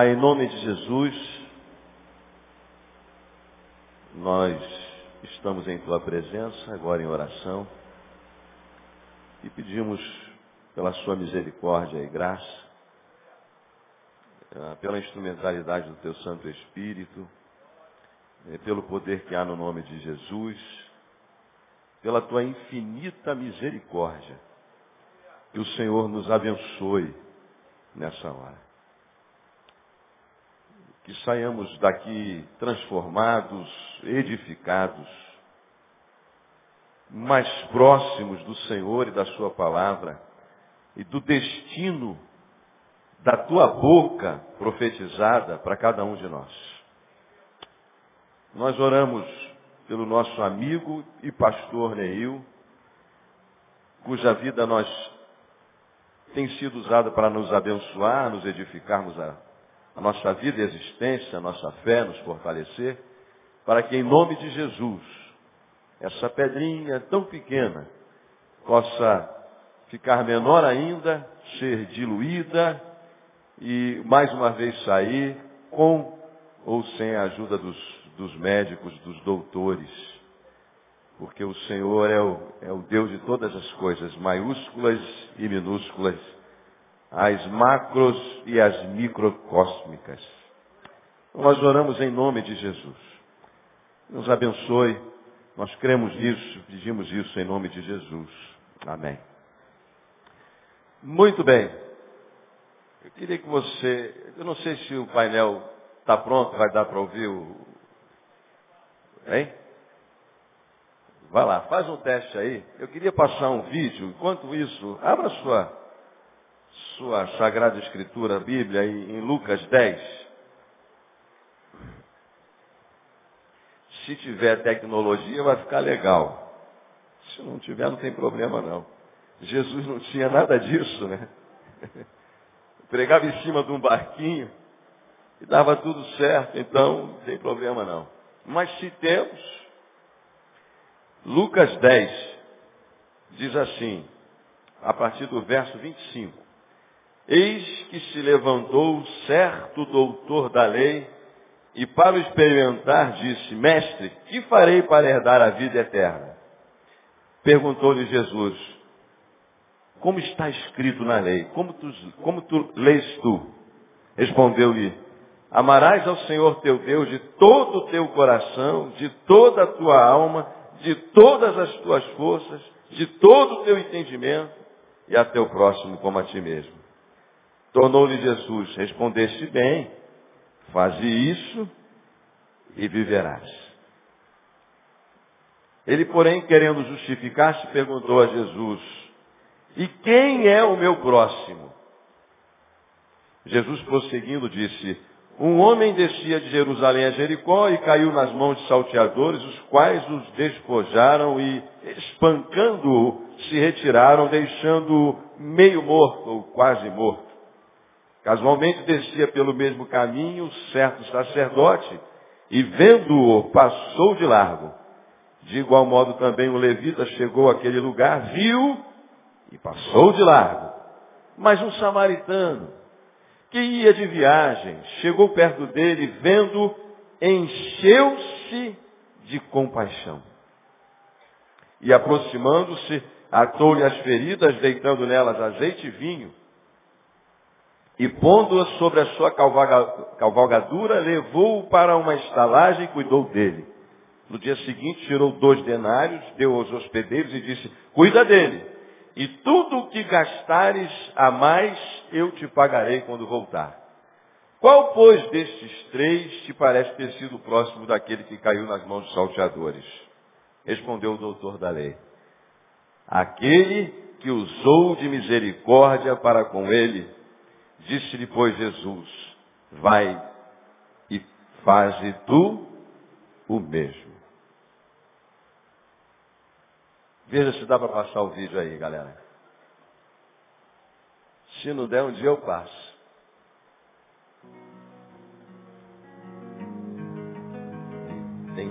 Pai, em nome de Jesus, nós estamos em Tua presença, agora em oração, e pedimos pela Sua misericórdia e graça, eh, pela instrumentalidade do Teu Santo Espírito, eh, pelo poder que há no nome de Jesus, pela Tua infinita misericórdia. Que o Senhor nos abençoe nessa hora que saiamos daqui transformados, edificados, mais próximos do Senhor e da Sua palavra e do destino da Tua boca profetizada para cada um de nós. Nós oramos pelo nosso amigo e pastor Neil, cuja vida nós tem sido usada para nos abençoar, nos edificarmos a nossa vida e existência, a nossa fé, nos fortalecer, para que em nome de Jesus, essa pedrinha tão pequena possa ficar menor ainda, ser diluída e mais uma vez sair com ou sem a ajuda dos, dos médicos, dos doutores. Porque o Senhor é o, é o Deus de todas as coisas, maiúsculas e minúsculas as macros e as microcósmicas. Nós oramos em nome de Jesus. Nos abençoe. Nós cremos nisso, pedimos isso em nome de Jesus. Amém. Muito bem. Eu queria que você, eu não sei se o painel está pronto, vai dar para ouvir o. Hein? Vai lá, faz um teste aí. Eu queria passar um vídeo. Enquanto isso, abra sua sua Sagrada Escritura, a Bíblia, em Lucas 10. Se tiver tecnologia, vai ficar legal. Se não tiver, não tem problema não. Jesus não tinha nada disso, né? Pregava em cima de um barquinho e dava tudo certo, então não tem problema não. Mas se temos, Lucas 10 diz assim, a partir do verso 25. Eis que se levantou certo doutor da lei e para o experimentar disse, mestre, que farei para herdar a vida eterna? Perguntou-lhe Jesus, como está escrito na lei? Como tu, como tu lês tu? Respondeu-lhe, amarás ao Senhor teu Deus de todo o teu coração, de toda a tua alma, de todas as tuas forças, de todo o teu entendimento, e a teu próximo como a ti mesmo. Tornou-lhe Jesus, respondeste bem, faze isso e viverás. Ele, porém, querendo justificar-se, perguntou a Jesus, e quem é o meu próximo? Jesus, prosseguindo, disse, um homem descia de Jerusalém a Jericó e caiu nas mãos de salteadores, os quais os despojaram e, espancando-o, se retiraram, deixando-o meio morto ou quase morto. Casualmente descia pelo mesmo caminho certo sacerdote e vendo-o passou de largo. De igual modo também o levita chegou àquele lugar, viu e passou de largo. Mas um samaritano que ia de viagem chegou perto dele, vendo, encheu-se de compaixão. E aproximando-se, atou-lhe as feridas, deitando nelas azeite e vinho e pondo-a sobre a sua cavalgadura, levou-o para uma estalagem e cuidou dele. No dia seguinte, tirou dois denários, deu aos hospedeiros e disse, cuida dele. E tudo o que gastares a mais, eu te pagarei quando voltar. Qual, pois, destes três te parece ter sido próximo daquele que caiu nas mãos dos salteadores? Respondeu o doutor da lei. Aquele que usou de misericórdia para com ele Disse-lhe, pois, Jesus, vai e faze tu o mesmo. Veja se dá para passar o vídeo aí, galera. Se não der, um dia eu passo. Tem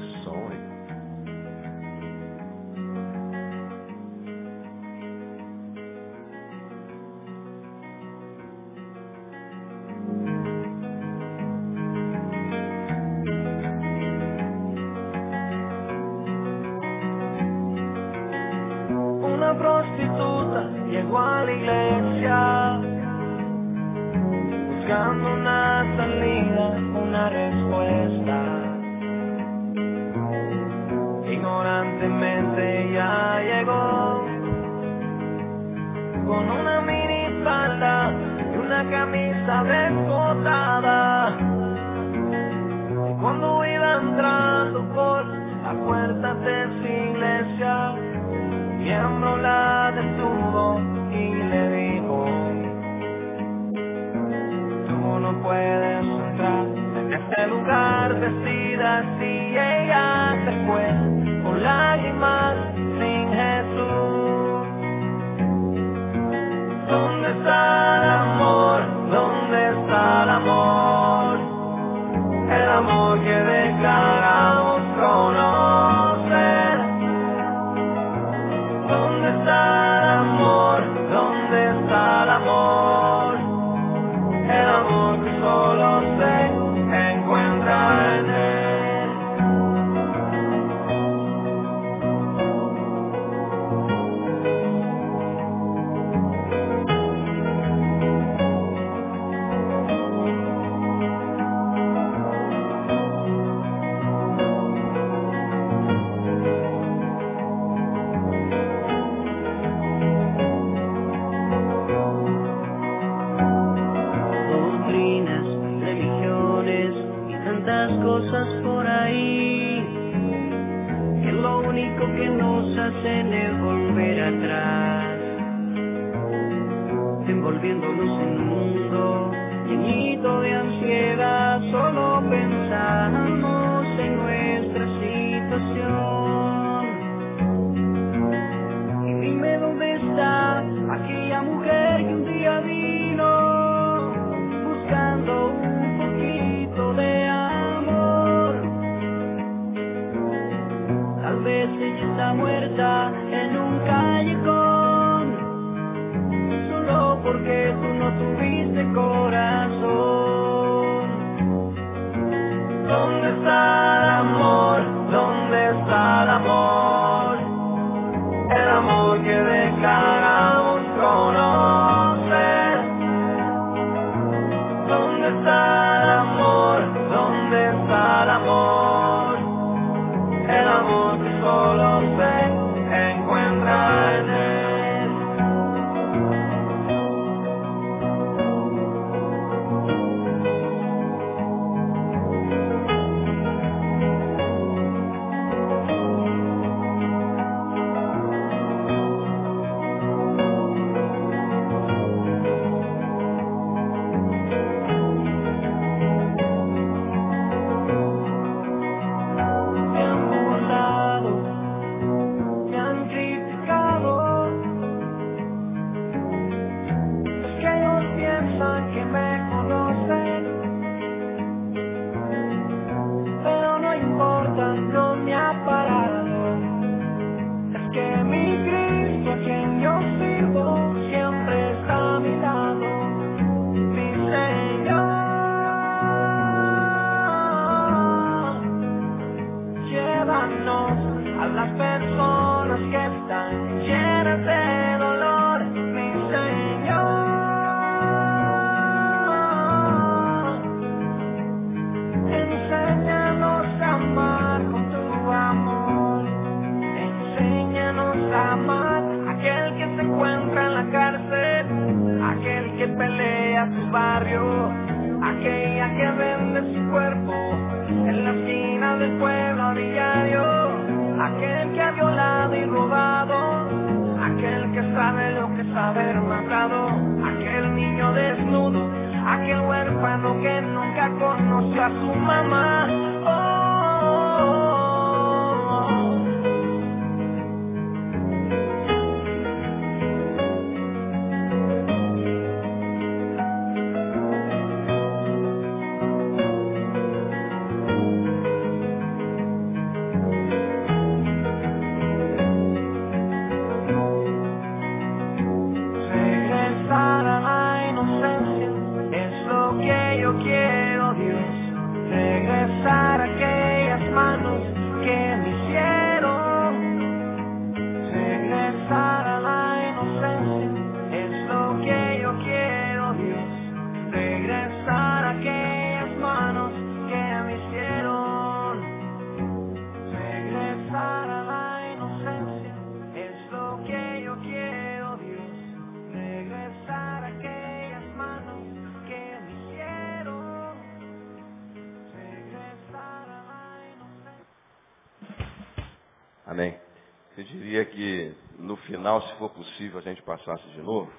Eu diria que no final, se for possível, a gente passasse de novo.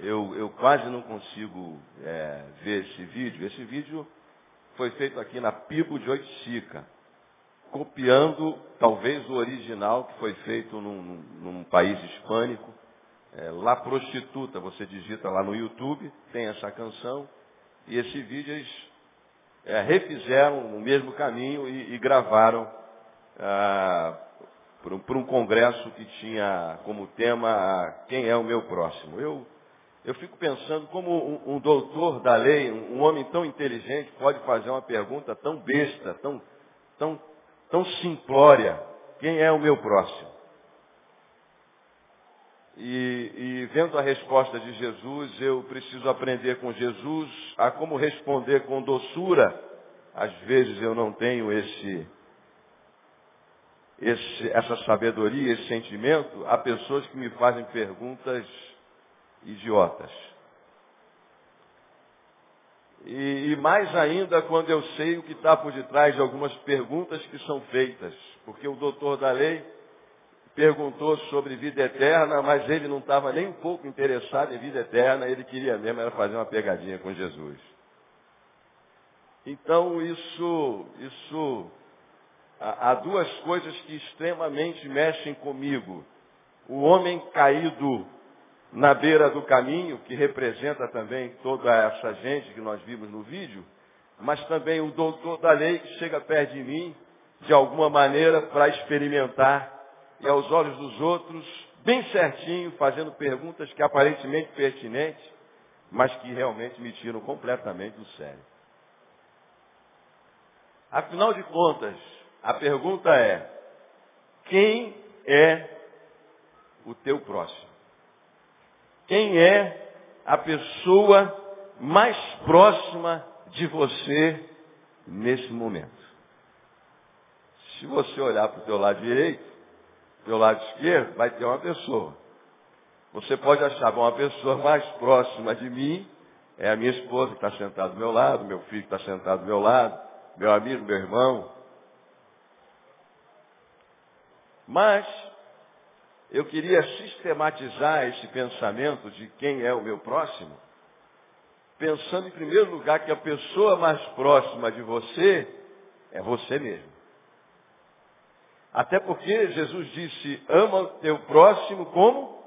Eu, eu quase não consigo é, ver esse vídeo. Esse vídeo foi feito aqui na Pibo de Oiticica, copiando talvez o original que foi feito num, num país hispânico. É, La Prostituta, você digita lá no YouTube, tem essa canção, e esse vídeo eles é, refizeram o mesmo caminho e, e gravaram ah, por, um, por, um, congresso que tinha como tema quem é o meu próximo. Eu, eu fico pensando como um, um doutor da lei, um, um, homem tão inteligente, pode fazer uma pergunta tão besta, tão, tão, tão simplória. Quem é o meu próximo? E, e, vendo a resposta de Jesus, eu preciso aprender com Jesus a como responder com doçura. Às vezes eu não tenho esse, esse, essa sabedoria, esse sentimento, a pessoas que me fazem perguntas idiotas. E, e mais ainda quando eu sei o que está por detrás de algumas perguntas que são feitas. Porque o doutor da lei perguntou sobre vida eterna, mas ele não estava nem um pouco interessado em vida eterna, ele queria mesmo era fazer uma pegadinha com Jesus. Então isso, isso, há duas coisas que extremamente mexem comigo. O homem caído na beira do caminho, que representa também toda essa gente que nós vimos no vídeo, mas também o doutor da lei que chega perto de mim, de alguma maneira, para experimentar e aos olhos dos outros, bem certinho, fazendo perguntas que aparentemente pertinentes, mas que realmente me tiram completamente do sério. Afinal de contas, a pergunta é, quem é o teu próximo? Quem é a pessoa mais próxima de você nesse momento? Se você olhar para o teu lado direito, do lado esquerdo, vai ter uma pessoa. Você pode achar, bom, a pessoa mais próxima de mim é a minha esposa que está sentada do meu lado, meu filho que está sentado do meu lado, meu amigo, meu irmão. Mas eu queria sistematizar esse pensamento de quem é o meu próximo, pensando em primeiro lugar que a pessoa mais próxima de você é você mesmo. Até porque Jesus disse, ama o teu próximo como?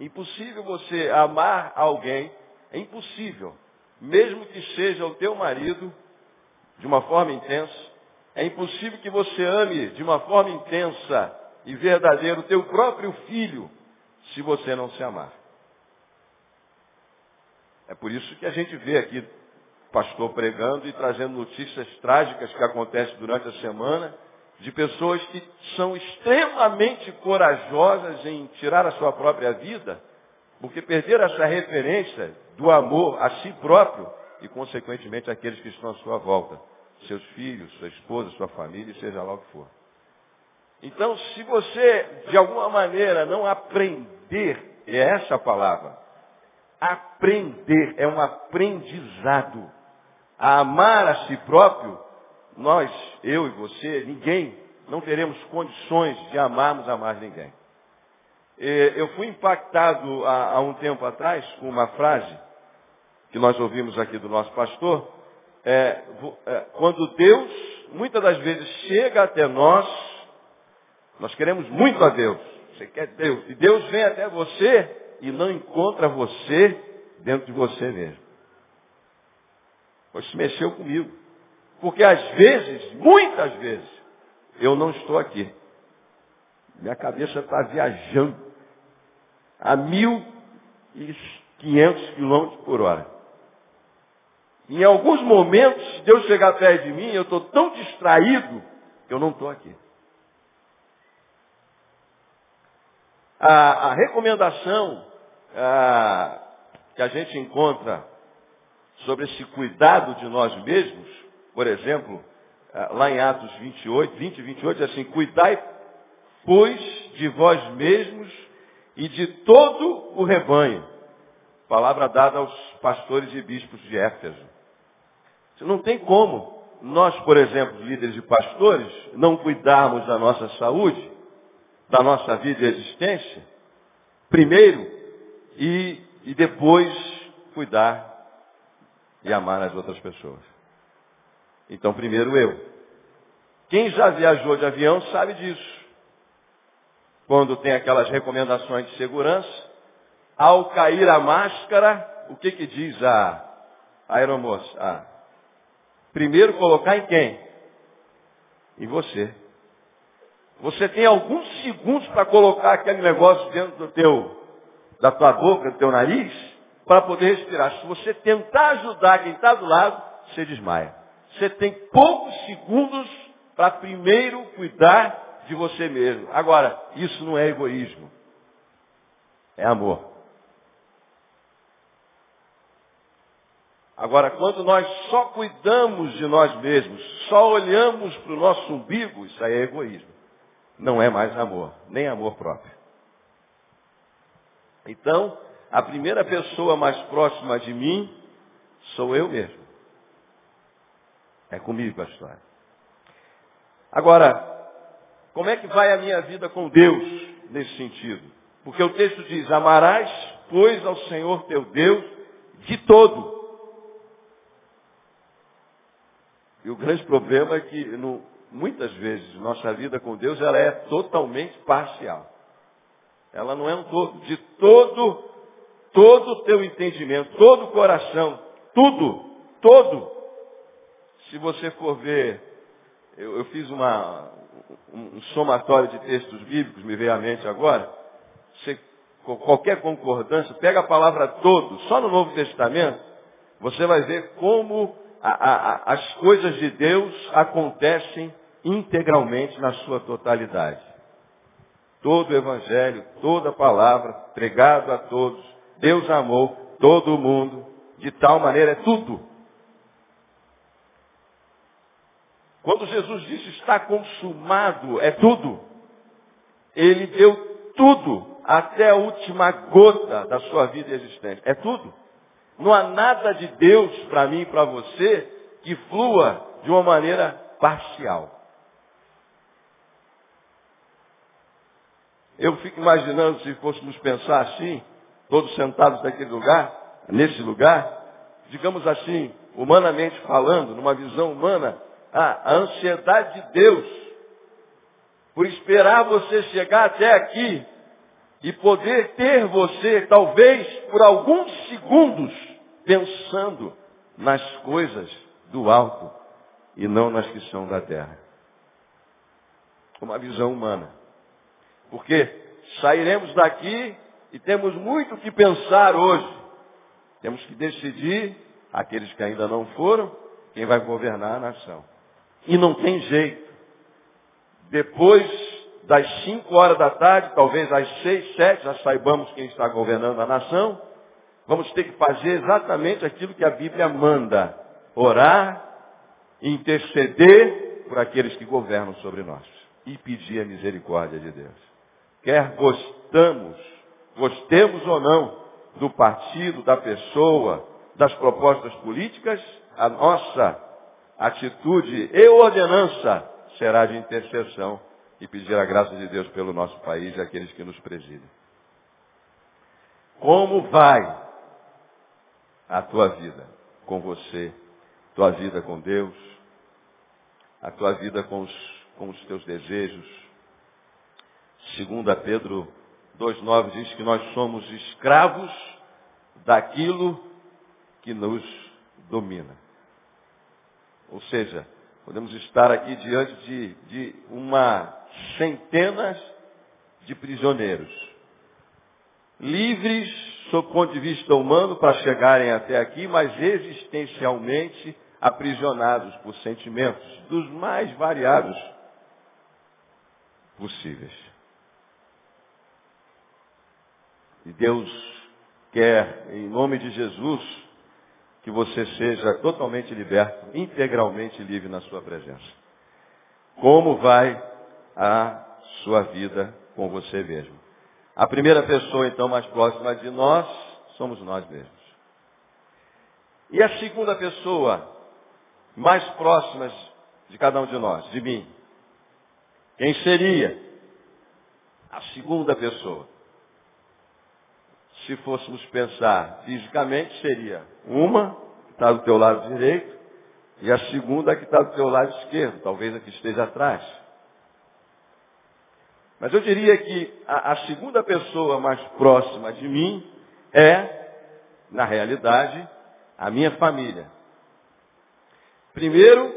Impossível você amar alguém, é impossível. Mesmo que seja o teu marido, de uma forma intensa, é impossível que você ame de uma forma intensa e verdadeira o teu próprio filho, se você não se amar. É por isso que a gente vê aqui pastor pregando e trazendo notícias trágicas que acontecem durante a semana, de pessoas que são extremamente corajosas em tirar a sua própria vida, porque perderam essa referência do amor a si próprio e, consequentemente, aqueles que estão à sua volta, seus filhos, sua esposa, sua família, seja lá o que for. Então, se você, de alguma maneira, não aprender, é essa a palavra, aprender é um aprendizado a amar a si próprio, nós, eu e você, ninguém, não teremos condições de amarmos a mais ninguém. Eu fui impactado há, um tempo atrás com uma frase que nós ouvimos aqui do nosso pastor, é, é, quando Deus, muitas das vezes, chega até nós, nós queremos muito a Deus, você quer Deus, e Deus vem até você e não encontra você dentro de você mesmo. Pois mexeu comigo. Porque às vezes, muitas vezes, eu não estou aqui. Minha cabeça está viajando a mil e quinhentos quilômetros por hora. Em alguns momentos, se Deus chegar perto de mim, eu estou tão distraído que eu não estou aqui. A, a recomendação a, que a gente encontra sobre esse cuidado de nós mesmos, por exemplo, lá em Atos 28, 20 e 28, é assim, cuidai, pois, de vós mesmos e de todo o rebanho. Palavra dada aos pastores e bispos de Éfeso. Não tem como nós, por exemplo, líderes de pastores, não cuidarmos da nossa saúde, da nossa vida e existência, primeiro, e, e depois cuidar e amar as outras pessoas. Então, primeiro eu. Quem já viajou de avião sabe disso. Quando tem aquelas recomendações de segurança, ao cair a máscara, o que, que diz a, a aeromoça? Ah, primeiro colocar em quem? Em você. Você tem alguns segundos para colocar aquele negócio dentro do teu, da tua boca, do teu nariz, para poder respirar. Se você tentar ajudar quem está do lado, você desmaia. Você tem poucos segundos para primeiro cuidar de você mesmo. Agora, isso não é egoísmo. É amor. Agora, quando nós só cuidamos de nós mesmos, só olhamos para o nosso umbigo, isso aí é egoísmo. Não é mais amor, nem amor próprio. Então, a primeira pessoa mais próxima de mim sou eu mesmo. É comigo a história. Agora, como é que vai a minha vida com Deus nesse sentido? Porque o texto diz, amarás, pois, ao Senhor teu Deus de todo. E o grande problema é que, no, muitas vezes, nossa vida com Deus ela é totalmente parcial. Ela não é um todo. De todo, todo o teu entendimento, todo o coração, tudo, todo. Se você for ver eu, eu fiz uma, um, somatório de textos bíblicos, me veio à mente agora. Qualquer concordância, pega a palavra todo, só no Novo Testamento, você vai ver como a, a, as coisas de Deus acontecem integralmente na sua totalidade. Todo o Evangelho, toda a palavra, pregado a todos, Deus amou todo mundo, de tal maneira, é tudo. Quando Jesus disse está consumado, é tudo. Ele deu tudo, até a última gota da sua vida existente. É tudo. Não há nada de Deus para mim e para você que flua de uma maneira parcial. Eu fico imaginando se fôssemos pensar assim, todos sentados naquele lugar, nesse lugar, digamos assim, humanamente falando, numa visão humana, a, ansiedade de Deus por esperar você chegar até aqui e poder ter você, talvez por alguns segundos, pensando nas coisas do alto e não nas que são da terra. Uma visão humana. Porque sairemos daqui e temos muito que pensar hoje. Temos que decidir, aqueles que ainda não foram, quem vai governar a nação. E não tem jeito. Depois das cinco horas da tarde, talvez às seis, sete, já saibamos quem está governando a nação, vamos ter que fazer exatamente aquilo que a Bíblia manda. Orar, interceder por aqueles que governam sobre nós. E pedir a misericórdia de Deus. Quer gostamos, gostemos ou não do partido, da pessoa, das propostas políticas, a nossa atitude e ordenança será de intercessão e pedir a graça de Deus pelo nosso país e aqueles que nos presidem. Como vai a tua vida com você, tua vida com Deus, a tua vida com os, com os teus desejos? Segundo Pedro 2,9 diz que nós somos escravos daquilo que nos domina. Ou seja, podemos estar aqui diante de, de uma centenas de prisioneiros, livres sob o ponto de vista humano para chegarem até aqui, mas existencialmente aprisionados por sentimentos dos mais variados possíveis. E Deus quer, em nome de Jesus, que você seja totalmente liberto, integralmente livre na sua presença. Como vai a sua vida com você mesmo? A primeira pessoa, então, mais próxima de nós, somos nós mesmos. E a segunda pessoa mais próximas de cada um de nós, de mim. Quem seria a segunda pessoa? Se fôssemos pensar fisicamente, seria uma que está do teu lado direito e a segunda que está do teu lado esquerdo, talvez a que esteja atrás. Mas eu diria que a, a segunda pessoa mais próxima de mim é, na realidade, a minha família. Primeiro,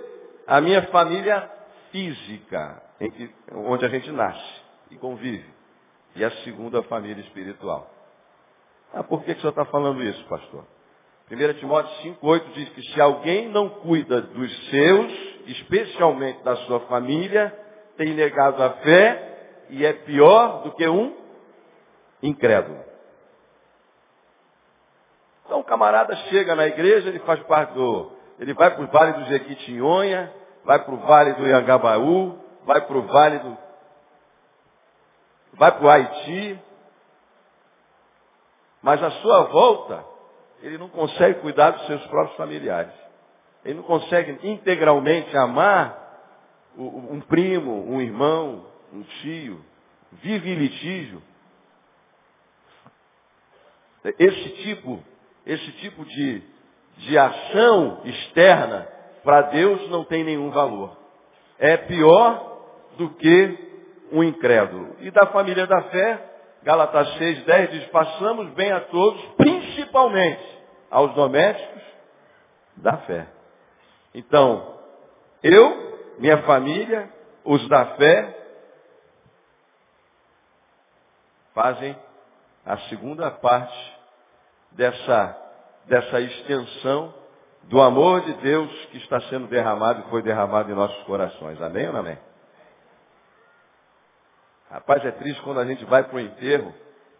a minha família física, que, onde a gente nasce e convive. E a segunda, a família espiritual. Ah, por que, que o senhor está falando isso, pastor? 1 Timóteo 5,8 diz que se alguém não cuida dos seus, especialmente da sua família, tem negado a fé e é pior do que um incrédulo. Então o camarada chega na igreja, ele faz parte do. Ele vai para o vale do Jequitinhonha, vai para o vale do Iangabaú, vai para o vale do. vai para o Haiti. Mas a sua volta, ele não consegue cuidar dos seus próprios familiares. Ele não consegue integralmente amar um primo, um irmão, um tio. Vive em litígio. Esse tipo esse tipo de, de ação externa, para Deus não tem nenhum valor. É pior do que um incrédulo. E da família da fé, Gálatas 6, 10 diz, passamos bem a todos, principalmente aos domésticos da fé. Então, eu, minha família, os da fé, fazem a segunda parte dessa, dessa extensão do amor de Deus que está sendo derramado e foi derramado em nossos corações. Amém ou não amém? Rapaz, é triste quando a gente vai para o enterro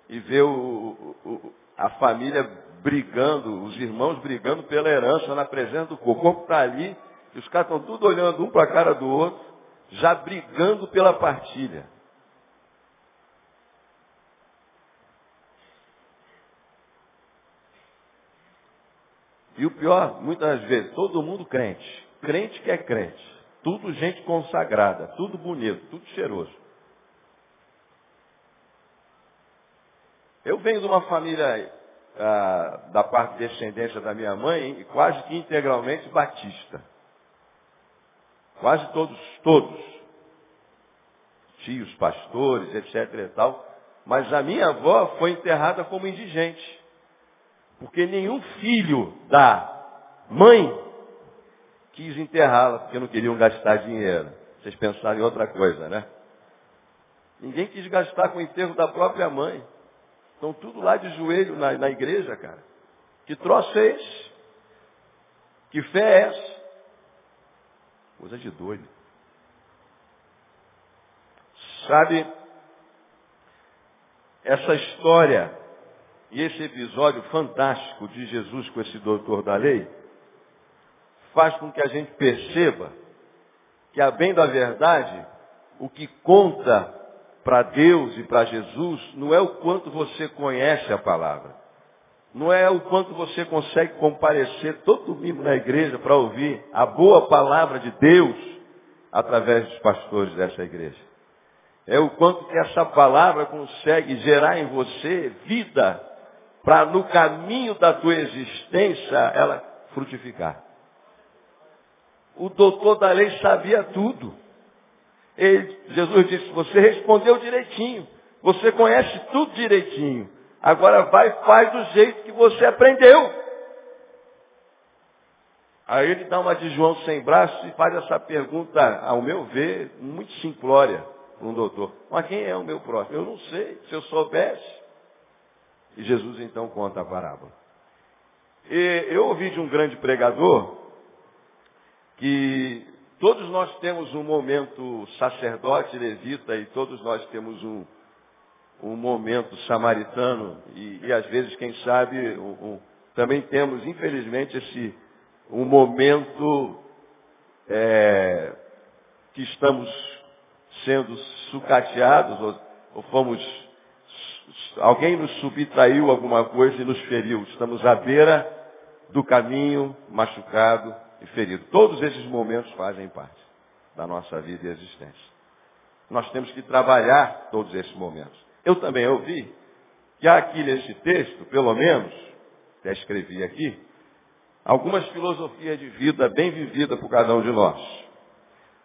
e vê o, o, a família brigando, os irmãos brigando pela herança na presença do corpo. O corpo está ali e os caras estão tudo olhando um para a cara do outro, já brigando pela partilha. E o pior, muitas vezes, todo mundo crente. Crente que é crente. Tudo gente consagrada, tudo bonito, tudo cheiroso. Eu venho de uma família ah, da parte de descendência da minha mãe, quase que integralmente batista. Quase todos, todos. Tios, pastores, etc e tal. Mas a minha avó foi enterrada como indigente. Porque nenhum filho da mãe quis enterrá-la, porque não queriam gastar dinheiro. Vocês pensaram em outra coisa, né? Ninguém quis gastar com o enterro da própria mãe. Estão tudo lá de joelho na, na igreja, cara. Que troço é esse? Que fé é essa? Coisa de doido. Sabe, essa história e esse episódio fantástico de Jesus com esse doutor da lei faz com que a gente perceba que, a bem da verdade, o que conta para Deus e para Jesus não é o quanto você conhece a palavra. Não é o quanto você consegue comparecer todo domingo na igreja para ouvir a boa palavra de Deus através dos pastores dessa igreja. É o quanto que essa palavra consegue gerar em você vida para no caminho da tua existência ela frutificar. O doutor da lei sabia tudo. Ele, Jesus disse, você respondeu direitinho. Você conhece tudo direitinho. Agora vai e faz do jeito que você aprendeu. Aí ele dá uma de João sem braço e faz essa pergunta, ao meu ver, muito simplória para um doutor. Mas quem é o meu próximo? Eu não sei. Se eu soubesse, e Jesus então conta a parábola. E eu ouvi de um grande pregador que todos nós temos um momento sacerdote, levita, e todos nós temos um, um momento samaritano, e, e às vezes, quem sabe, um, um, também temos, infelizmente, esse um momento é, que estamos sendo sucateados, ou, ou fomos alguém nos subtraiu alguma coisa e nos feriu. Estamos à beira do caminho, machucado, e ferido. Todos esses momentos fazem parte da nossa vida e existência. Nós temos que trabalhar todos esses momentos. Eu também ouvi que há aqui nesse texto, pelo menos, até escrevi aqui, algumas filosofias de vida bem vividas por cada um de nós.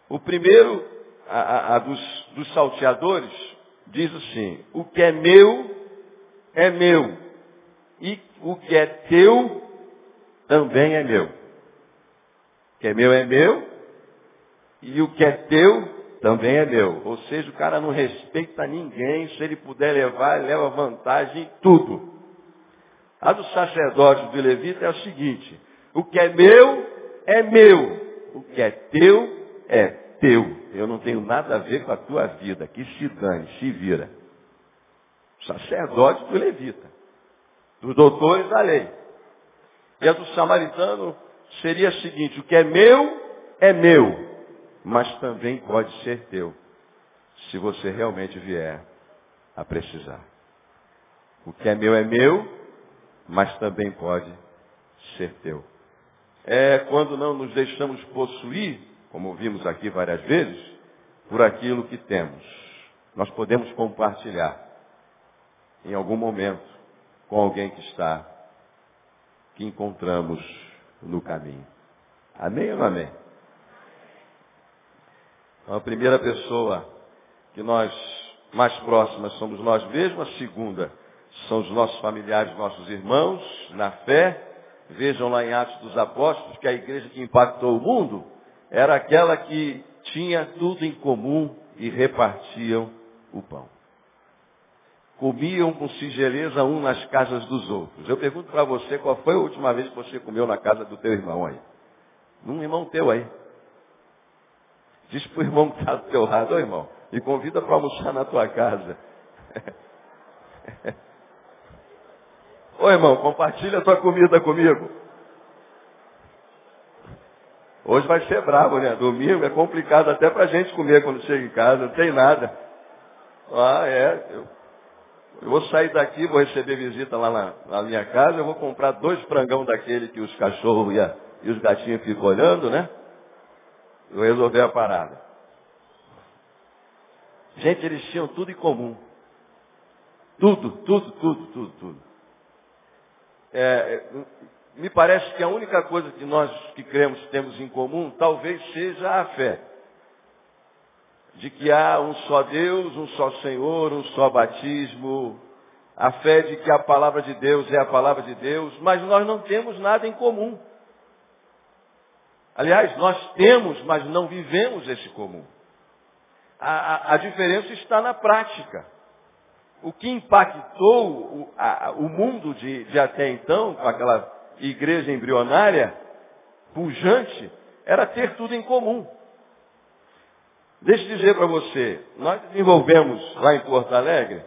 O primeiro, a, a, a dos, dos salteadores, diz assim, o que é meu, é meu. E o que é teu, também é meu. O que é meu é meu, e o que é teu, também é meu. Ou seja, o cara não respeita ninguém, se ele puder levar, ele leva vantagem em tudo. A do sacerdote do levita é o seguinte, o que é meu, é meu. O que é teu, é teu. Eu não tenho nada a ver com a tua vida. Que se dane, se vira. Sacerdote do levita. Dos doutores da lei. E a do samaritano seria a seguinte, o que é meu, é meu mas também pode ser teu, se você realmente vier a precisar. O que é meu é meu, mas também pode ser teu. É quando não nos deixamos possuir, como vimos aqui várias vezes, por aquilo que temos. Nós podemos compartilhar em algum momento com alguém que está, que encontramos no caminho. Amém ou não amém? Então, a primeira pessoa que nós mais próximas somos nós mesmos, a segunda são os nossos familiares, nossos irmãos, na fé. Vejam lá em Atos dos Apóstolos que a igreja que impactou o mundo era aquela que tinha tudo em comum e repartiam o pão. Comiam com singeleza um nas casas dos outros. Eu pergunto para você, qual foi a última vez que você comeu na casa do teu irmão aí? Um irmão teu aí. Diz para o irmão que está do teu lado, ô irmão, e convida para almoçar na tua casa. ô irmão, compartilha a tua comida comigo. Hoje vai ser bravo, né? Domingo é complicado até para gente comer quando chega em casa, não tem nada. Ah, é. Eu, eu vou sair daqui, vou receber visita lá na, na, minha casa, eu vou comprar dois frangão daquele que os cachorros e, a, e os gatinhos ficam olhando, né? Vou resolver a parada. Gente, eles tinham tudo em comum. Tudo, tudo, tudo, tudo, tudo. É, me parece que a única coisa que nós que cremos temos em comum talvez seja a fé. De que há um só Deus, um só Senhor, um só batismo. A fé de que a palavra de Deus é a palavra de Deus, mas nós não temos nada em comum. Aliás, nós temos, mas não vivemos esse comum. A, a, a diferença está na prática. O que impactou o, a, o mundo de, de até então, com aquela igreja embrionária, pujante, era ter tudo em comum. Deixa eu dizer para você, nós desenvolvemos lá em Porto Alegre,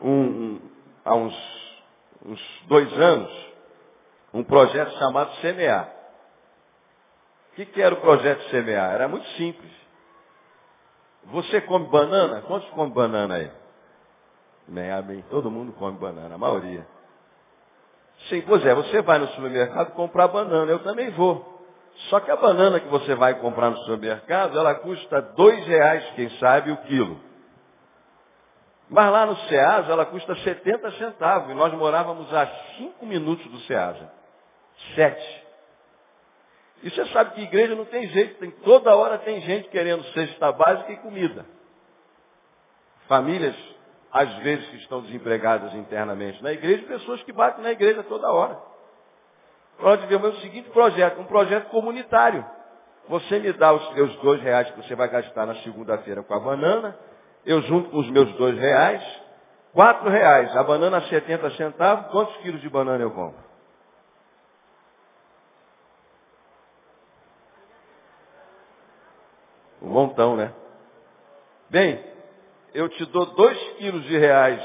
um, um, há uns, uns dois anos, um projeto chamado Semear. O que, que era o projeto Semear? Era muito simples. Você come banana? Quantos come banana aí? Bem, amém. Todo mundo come banana, a maioria. Sim, pois é, você vai no supermercado comprar banana, eu também vou. Só que a banana que você vai comprar no supermercado, ela custa dois reais, quem sabe, o quilo. Mas lá no Ceasa, ela custa 70 centavos. E nós morávamos a cinco minutos do Ceasa. Sete. E você sabe que igreja não tem jeito, tem, toda hora tem gente querendo cesta básica e comida. Famílias, às vezes, que estão desempregadas internamente na igreja, pessoas que batem na igreja toda hora. Nós tivemos o seguinte projeto, um projeto comunitário. Você me dá os seus dois reais que você vai gastar na segunda-feira com a banana, eu junto com os meus dois reais, quatro reais, a banana a 70 centavos, quantos quilos de banana eu compro? Um montão, né? Bem, eu te dou dois quilos de reais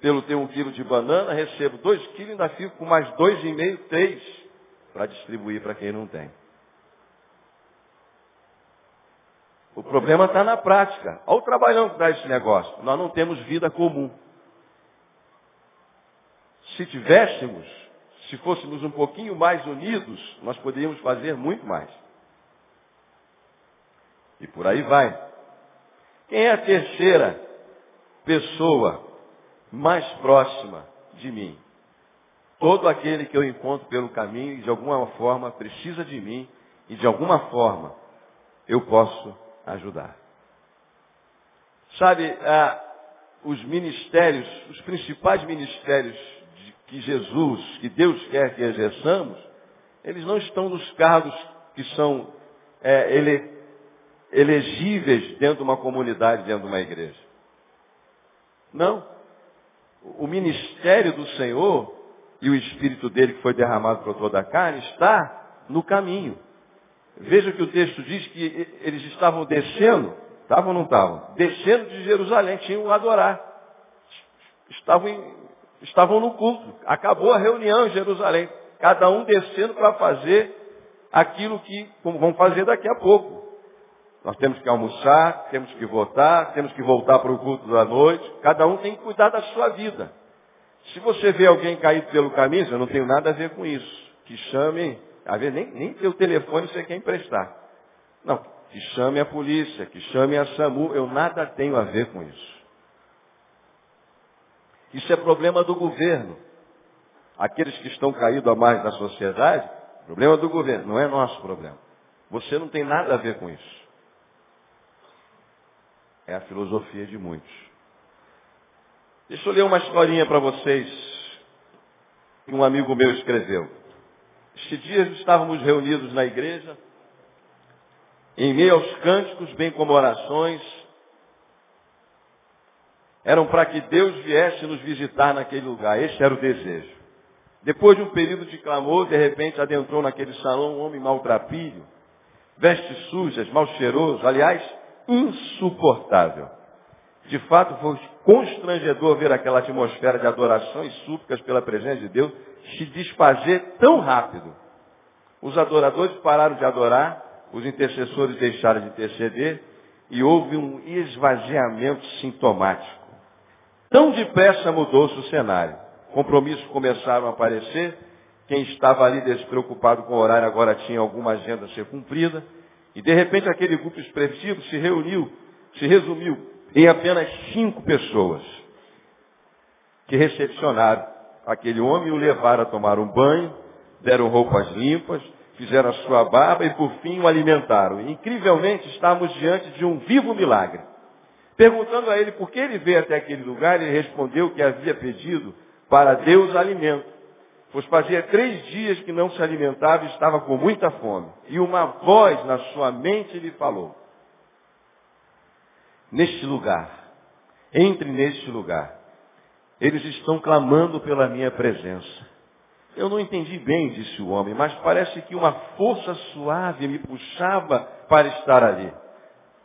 pelo ter um quilo de banana, recebo dois quilos e ainda fico com mais dois e meio, três, para distribuir para quem não tem. O problema está na prática. Olha o trabalhão que dá esse negócio. Nós não temos vida comum. Se tivéssemos, Se fôssemos um pouquinho mais unidos, nós poderíamos fazer muito mais. E por aí vai. Quem é a terceira pessoa mais próxima de mim? Todo aquele que eu encontro pelo caminho e de alguma forma precisa de mim e de alguma forma eu posso ajudar. Sabe, ah, os ministérios, os principais ministérios que Jesus, que Deus quer que exerçamos, eles não estão nos cargos que são é, ele, elegíveis dentro de uma comunidade, dentro de uma igreja. Não. O ministério do Senhor e o Espírito dele que foi derramado por toda a carne está no caminho. Veja que o texto diz que eles estavam descendo, estavam ou não estavam? Descendo de Jerusalém, tinham a adorar. Estavam, em, estavam no culto. Acabou a reunião em Jerusalém. Cada um descendo para fazer aquilo que vão fazer daqui a pouco. Nós temos que almoçar, temos que votar, temos que voltar para o culto da noite. Cada um tem que cuidar da sua vida. Se você vê alguém caído pelo caminho, eu não tenho nada a ver com isso. Que chame às vezes nem, nem teu telefone você quer emprestar. Não, que chame a polícia, que chame a SAMU, eu nada tenho a ver com isso. Isso é problema do governo. Aqueles que estão caídos a mais da sociedade, problema do governo, não é nosso problema. Você não tem nada a ver com isso. É a filosofia de muitos. Deixa eu ler uma historinha para vocês que um amigo meu escreveu. Este dia estávamos reunidos na igreja, em meio aos cânticos, bem como orações, eram para que Deus viesse nos visitar naquele lugar. Este era o desejo. Depois de um período de clamor, de repente adentrou naquele salão um homem maltrapilho, vestes sujas, mal cheiroso, aliás, insuportável. De fato, foi constrangedor ver aquela atmosfera de adoração e súplicas pela presença de Deus se desfazer tão rápido. Os adoradores pararam de adorar, os intercessores deixaram de interceder e houve um esvaziamento sintomático. Tão depressa mudou-se o cenário. Compromissos começaram a aparecer. Quem estava ali despreocupado com o horário agora tinha alguma agenda a ser cumprida. E de repente aquele grupo expressivo se reuniu, se resumiu em apenas cinco pessoas que recepcionaram aquele homem e o levaram a tomar um banho, deram roupas limpas, fizeram a sua barba e por fim o alimentaram. E, incrivelmente estávamos diante de um vivo milagre. Perguntando a ele por que ele veio até aquele lugar, ele respondeu que havia pedido para Deus alimento. Pois fazia três dias que não se alimentava e estava com muita fome. E uma voz na sua mente lhe falou. Neste lugar, entre neste lugar. Eles estão clamando pela minha presença. Eu não entendi bem, disse o homem, mas parece que uma força suave me puxava para estar ali.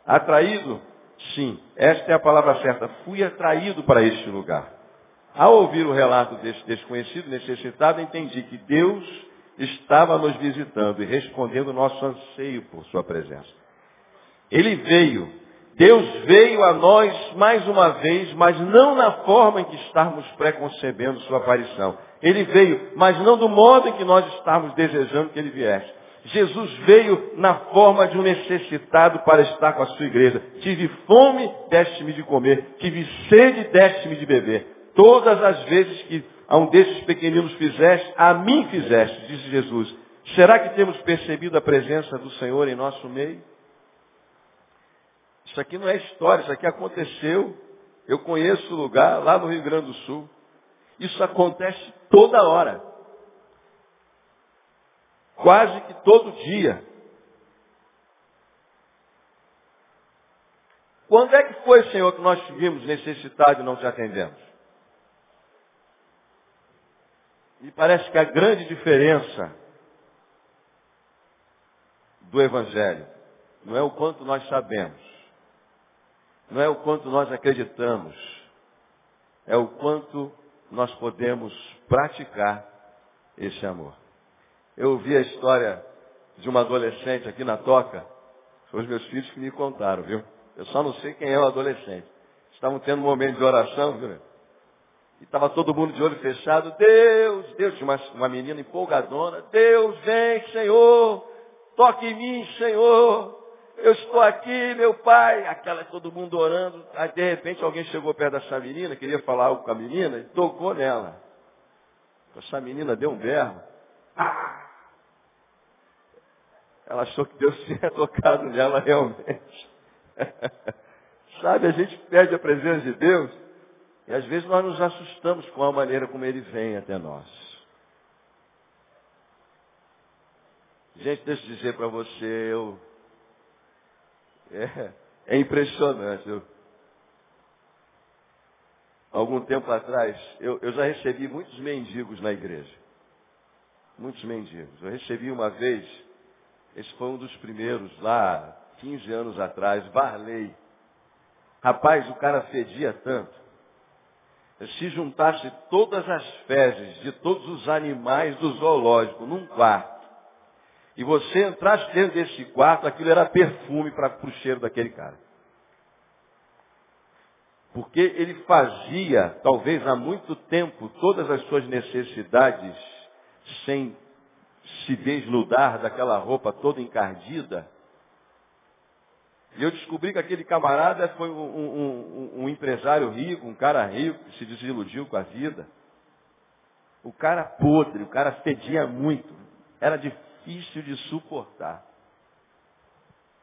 Atraído? Sim, esta é a palavra certa. Fui atraído para este lugar. Ao ouvir o relato deste desconhecido, necessitado, entendi que Deus estava nos visitando e respondendo o nosso anseio por sua presença. Ele veio Deus veio a nós mais uma vez, mas não na forma em que estávamos preconcebendo sua aparição. Ele veio, mas não do modo em que nós estávamos desejando que ele viesse. Jesus veio na forma de um necessitado para estar com a sua igreja. Tive fome, deste-me de comer. Tive sede, deste-me de beber. Todas as vezes que a um desses pequeninos fizeste, a mim fizeste, disse Jesus. Será que temos percebido a presença do Senhor em nosso meio? Isso aqui não é história, isso aqui aconteceu. Eu conheço o lugar lá no Rio Grande do Sul. Isso acontece toda hora. Quase que todo dia. Quando é que foi, Senhor, que nós vimos necessidade e não te atendemos? Me parece que a grande diferença do Evangelho não é o quanto nós sabemos, não é o quanto nós acreditamos, é o quanto nós podemos praticar esse amor. Eu ouvi a história de uma adolescente aqui na toca, foram os meus filhos que me contaram, viu? Eu só não sei quem é o adolescente. Estavam tendo um momento de oração, viu? E estava todo mundo de olho fechado. Deus, Deus, uma, uma menina empolgadona. Deus, vem, Senhor. Toque em mim, Senhor. Eu estou aqui, meu pai. Aquela, todo mundo orando. Aí, de repente, alguém chegou perto dessa menina, queria falar algo com a menina, e tocou nela. Essa menina deu um berro. Ah! Ela achou que Deus tinha tocado nela realmente. Sabe, a gente perde a presença de Deus e às vezes nós nos assustamos com a maneira como Ele vem até nós. Gente, deixa eu dizer para você, eu... É, é impressionante. Eu... Algum tempo atrás, eu, eu já recebi muitos mendigos na igreja. Muitos mendigos. Eu recebi uma vez, esse foi um dos primeiros, lá 15 anos atrás, Varley. Rapaz, o cara fedia tanto. Se juntasse todas as fezes de todos os animais do zoológico num quarto, e você entrasse dentro desse quarto, aquilo era perfume para o cheiro daquele cara. Porque ele fazia, talvez há muito tempo, todas as suas necessidades sem se desnudar daquela roupa toda encardida, e eu descobri que aquele camarada foi um, um, um, um, empresário rico, um cara rico, que se desiludiu com a vida. O cara podre, o cara fedia muito. Era difícil de suportar.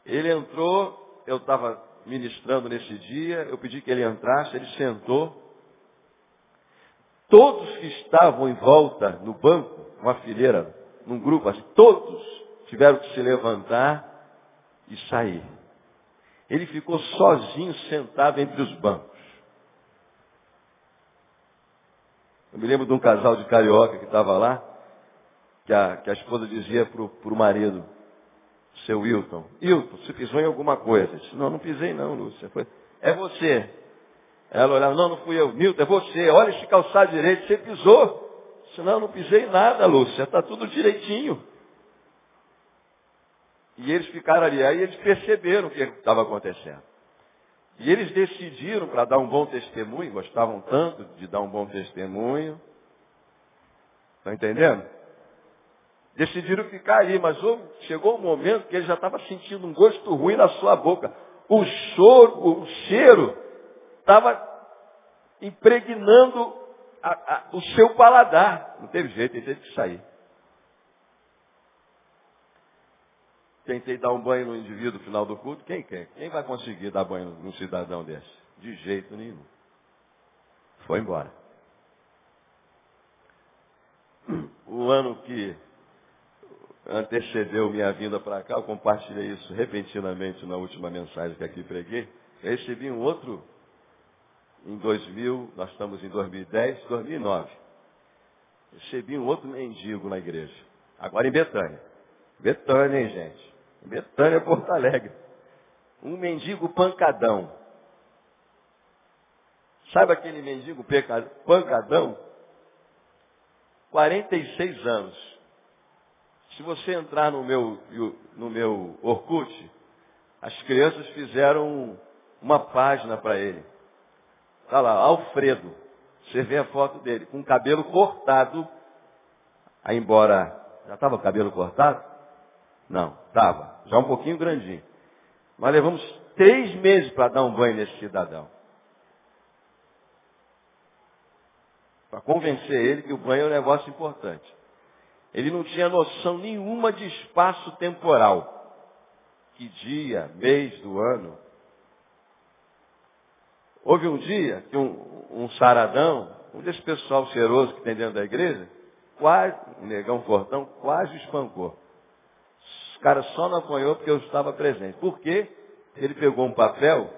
Ele entrou, eu estava ministrando nesse dia, eu pedi que ele entrasse, ele sentou. Todos que estavam em volta no banco, uma fileira, num grupo todos tiveram que se levantar e sair. Ele ficou sozinho sentado entre os bancos. Eu me lembro de um casal de carioca que estava lá, que a, que a esposa dizia para o marido, seu Wilton, Wilton, você pisou em alguma coisa? Ele disse, não, não pisei não, Lúcia. Foi, é você. Ela olhava, não, não fui eu. Milton, é você. Olha esse calçado direito, você pisou. disse, não, não pisei nada, Lúcia. Está tudo direitinho. E eles ficaram ali. Aí eles perceberam o que estava acontecendo. E eles decidiram, para dar um bom testemunho, gostavam tanto de dar um bom testemunho. Estão entendendo? Decidiram ficar ali, mas chegou um momento que ele já estava sentindo um gosto ruim na sua boca. O choro, o cheiro estava impregnando a, a, o seu paladar. Não teve jeito, ele teve que sair. Tentei dar um banho no indivíduo no final do culto. Quem quer? Quem vai conseguir dar banho num cidadão desse? De jeito nenhum. Foi embora. O ano que antecedeu minha vinda para cá, eu compartilhei isso repentinamente na última mensagem que aqui preguei. Eu recebi um outro em 2000, nós estamos em 2010, 2009. Recebi um outro mendigo na igreja. Agora em Betânia. Betânia, hein, gente? Betânia, Porto Alegre. Um mendigo pancadão. Sabe aquele mendigo pancadão? 46 anos. Se você entrar no meu, no meu Orkut, as crianças fizeram uma página para ele. Está lá, Alfredo. Você vê a foto dele, com o cabelo cortado. Aí embora. Já estava o cabelo cortado? Não, estava. Já um pouquinho grandinho. Mas levamos três meses para dar um banho nesse cidadão. Para convencer ele que o banho é um negócio importante. Ele não tinha noção nenhuma de espaço temporal. Que dia, mês do ano. Houve um dia que um, um saradão, um desse pessoal cheiroso que tem dentro da igreja, quase, um negão fortão, quase espancou. Os caras só não apanhou porque eu estava presente. Por quê? Ele pegou um papel,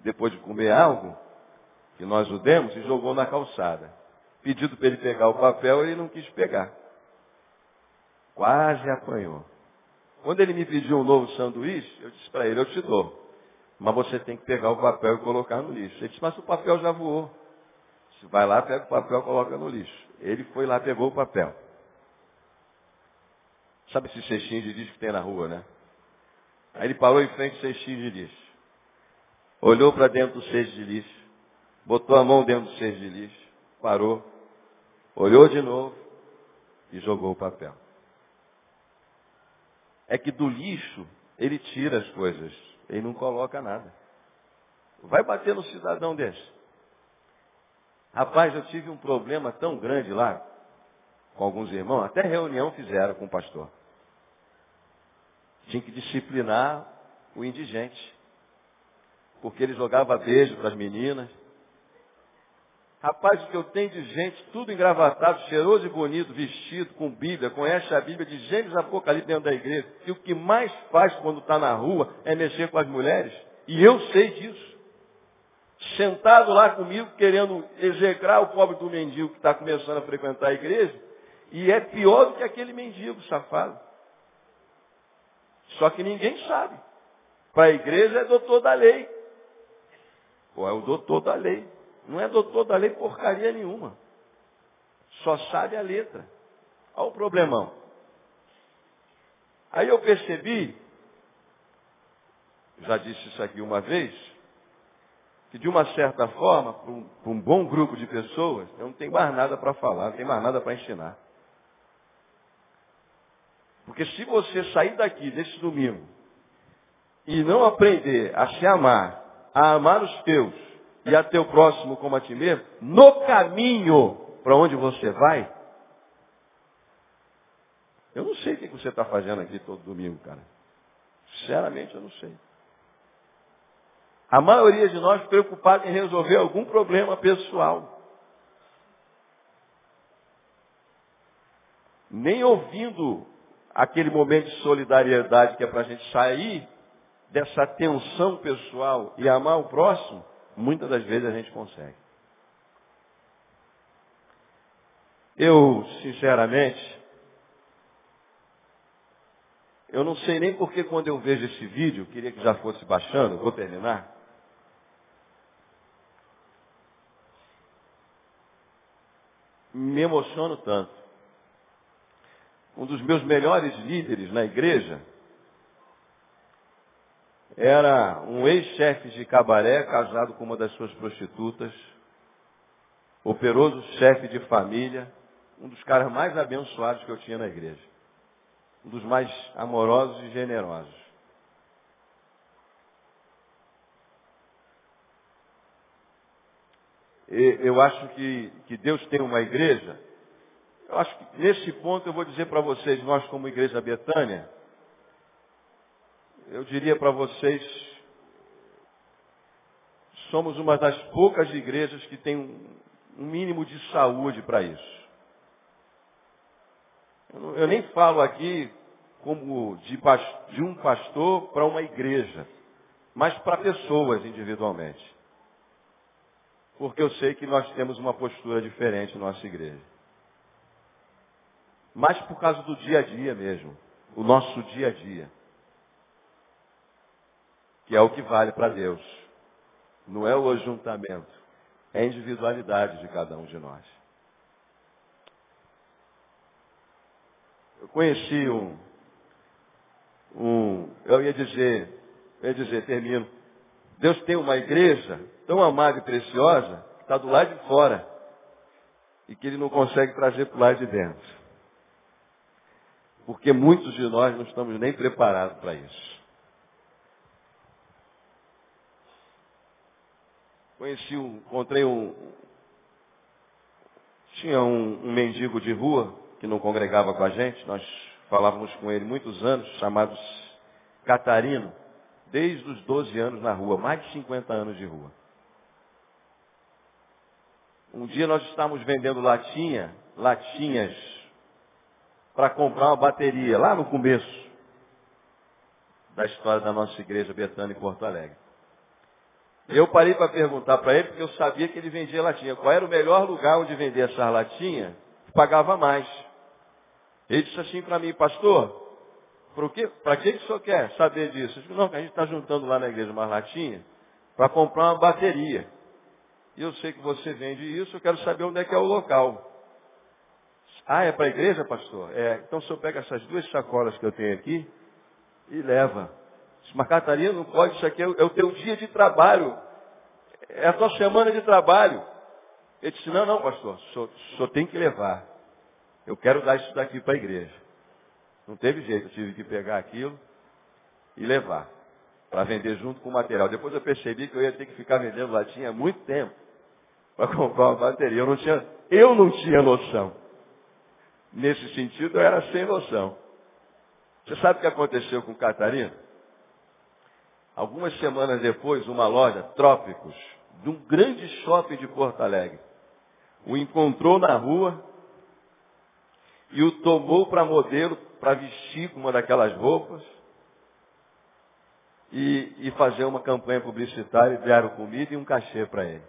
depois de comer algo, que nós o demos, e jogou na calçada. Pedido para ele pegar o papel, ele não quis pegar. Quase apanhou. Quando ele me pediu um novo sanduíche, eu disse para ele, eu te dou. Mas você tem que pegar o papel e colocar no lixo. Ele disse, mas o papel já voou. Você vai lá, pega o papel e coloca no lixo. Ele foi lá, pegou o papel. Sabe esse cestinho de lixo que tem na rua, né? Aí ele parou em frente ao cestinho de lixo. Olhou para dentro do cesto de lixo. Botou a mão dentro do cesto de lixo. parou, olhou de novo e jogou o papel. É que do lixo ele tira as coisas, ele não coloca nada. Vai bater no cidadão desse. Rapaz, eu tive um problema tão grande lá com alguns irmãos, até reunião fizeram com o pastor. Tinha que disciplinar o indigente. Porque ele jogava beijo para as meninas. Rapaz, o que eu tenho de gente, tudo engravatado, cheiroso e bonito, vestido, com Bíblia, conhece a Bíblia de Gênesis Apocalipse dentro da igreja. E o que mais faz quando está na rua é mexer com as mulheres. E eu sei disso. Sentado lá comigo, querendo execrar o pobre do mendigo que está começando a frequentar a igreja. E é pior do que aquele mendigo safado. Só que ninguém sabe. Para a igreja é doutor da lei. Ou é o doutor da lei. Não é doutor da lei porcaria nenhuma. Só sabe a letra. Olha o problemão. Aí eu percebi, já disse isso aqui uma vez, que de uma certa forma, para um, um bom grupo de pessoas, eu não tenho mais nada para falar, não tenho mais nada para ensinar. Porque se você sair daqui desse domingo e não aprender a se amar, a amar os teus e a teu próximo como a ti mesmo, no caminho para onde você vai, eu não sei o que você está fazendo aqui todo domingo, cara. Sinceramente, eu não sei. A maioria de nós preocupada em resolver algum problema pessoal. Nem ouvindo aquele momento de solidariedade que é para a gente sair dessa tensão pessoal e amar o próximo, muitas das vezes a gente consegue. Eu, sinceramente, eu não sei nem porque quando eu vejo esse vídeo, queria que já fosse baixando, vou terminar. Me emociono tanto um dos meus melhores líderes na igreja, era um ex-chefe de cabaré casado com uma das suas prostitutas, operoso chefe de família, um dos caras mais abençoados que eu tinha na igreja. Um dos mais amorosos e generosos. Eu acho que, que Deus tem uma igreja eu acho que nesse ponto eu vou dizer para vocês, nós como Igreja Betânia, eu diria para vocês, somos uma das poucas igrejas que tem um, mínimo de saúde para isso. Eu, nem falo aqui como de, de um pastor para uma igreja, mas para pessoas individualmente. Porque eu sei que nós temos uma postura diferente na nossa igreja mas por causa do dia a dia mesmo. O nosso dia a dia. Que é o que vale para Deus. Não é o ajuntamento. É a individualidade de cada um de nós. Eu conheci um, um eu ia dizer, eu ia dizer, termino. Deus tem uma igreja tão amada e preciosa que está do lado de fora e que ele não consegue trazer para o lado de dentro porque muitos de nós não estamos nem preparados para isso. Conheci um, encontrei um, tinha um, um mendigo de rua que não congregava com a gente, nós falávamos com ele muitos anos, chamado Catarino, desde os 12 anos na rua, mais de 50 anos de rua. Um dia nós estávamos vendendo latinha, latinhas para comprar uma bateria, lá no começo da história da nossa igreja Betânia em Porto Alegre. Eu parei para perguntar para ele, porque eu sabia que ele vendia latinha. Qual era o melhor lugar onde vender essa latinha que pagava mais? Ele disse assim para mim, pastor, para que, que o senhor quer saber disso? Eu disse, não, que a gente está juntando lá na igreja uma latinha para comprar uma bateria. E eu sei que você vende isso, eu quero saber onde é que é o local. Ah, é para a igreja, pastor? É, então o senhor pega essas duas sacolas que eu tenho aqui e leva. Mas Catarina, não pode, isso aqui é o, é o teu dia de trabalho. É a tua semana de trabalho. Ele disse, não, não, pastor, o senhor, o senhor tem que levar. Eu quero dar isso daqui para a igreja. Não teve jeito, eu tive que pegar aquilo e levar para vender junto com o material. Depois eu percebi que eu ia ter que ficar vendendo latinha há muito tempo para comprar uma bateria. Eu não tinha, eu não tinha noção. Nesse sentido, eu era sem noção. Você sabe o que aconteceu com Catarina? Algumas semanas depois, uma loja, Trópicos, de um grande shopping de Porto Alegre, o encontrou na rua e o tomou para modelo para vestir com uma daquelas roupas e, e fazer uma campanha publicitária e deram comida e um cachê para ele.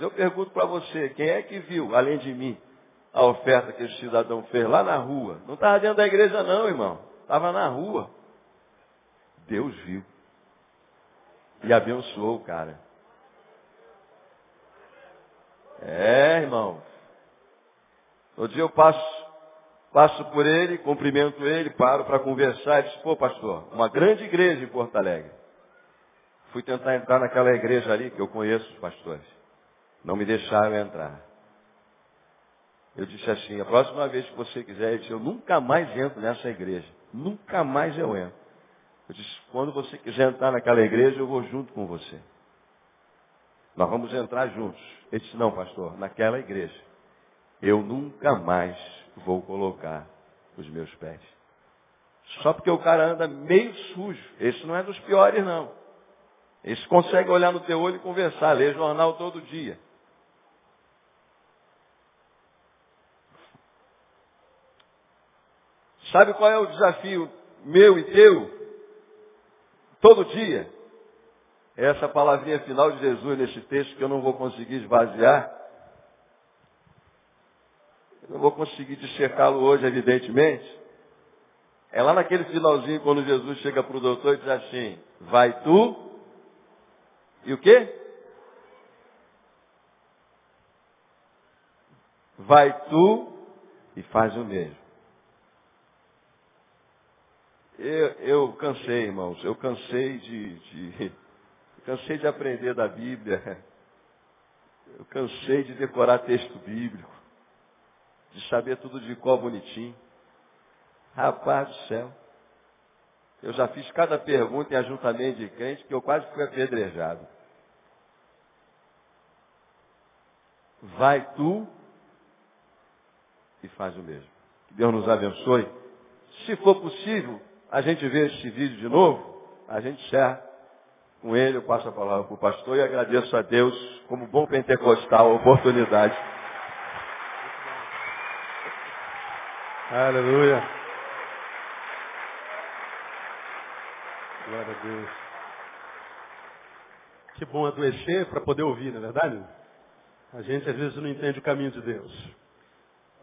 Eu pergunto para você, quem é que viu, além de mim, a oferta que esse cidadão fez lá na rua? Não estava dentro da igreja não, irmão. Estava na rua. Deus viu. E abençoou o cara. É, irmão. Todo dia eu passo Passo por ele, cumprimento ele, paro para conversar e disse, pô pastor, uma grande igreja em Porto Alegre. Fui tentar entrar naquela igreja ali, que eu conheço os pastores. Não me deixaram entrar. Eu disse assim, a próxima vez que você quiser, eu, disse, eu nunca mais entro nessa igreja. Nunca mais eu entro. Eu disse, quando você quiser entrar naquela igreja, eu vou junto com você. Nós vamos entrar juntos. Ele disse, não, pastor, naquela igreja. Eu nunca mais vou colocar os meus pés. Só porque o cara anda meio sujo. Esse não é dos piores, não. Esse consegue olhar no teu olho e conversar, ler jornal todo dia. Sabe qual é o desafio meu e teu? Todo dia. É essa palavrinha final de Jesus nesse texto que eu não vou conseguir esvaziar. Não vou conseguir dissertá-lo hoje, evidentemente. É lá naquele finalzinho, quando Jesus chega para o doutor e diz assim, vai tu, e o quê? Vai tu e faz o mesmo. Eu, eu cansei, irmãos, eu cansei de, de cansei de aprender da Bíblia. Eu cansei de decorar texto bíblico de saber tudo de qual bonitinho. Rapaz do céu. Eu já fiz cada pergunta em ajuntamento de crente que eu quase fui apedrejado. Vai tu e faz o mesmo. Que Deus nos abençoe. Se for possível, a gente vê este vídeo de novo, a gente encerra com ele, eu passo a palavra para o pastor e agradeço a Deus, como bom pentecostal, a oportunidade Aleluia. Glória a Deus. Que bom adoecer para poder ouvir, não é verdade? A gente às vezes não entende o caminho de Deus.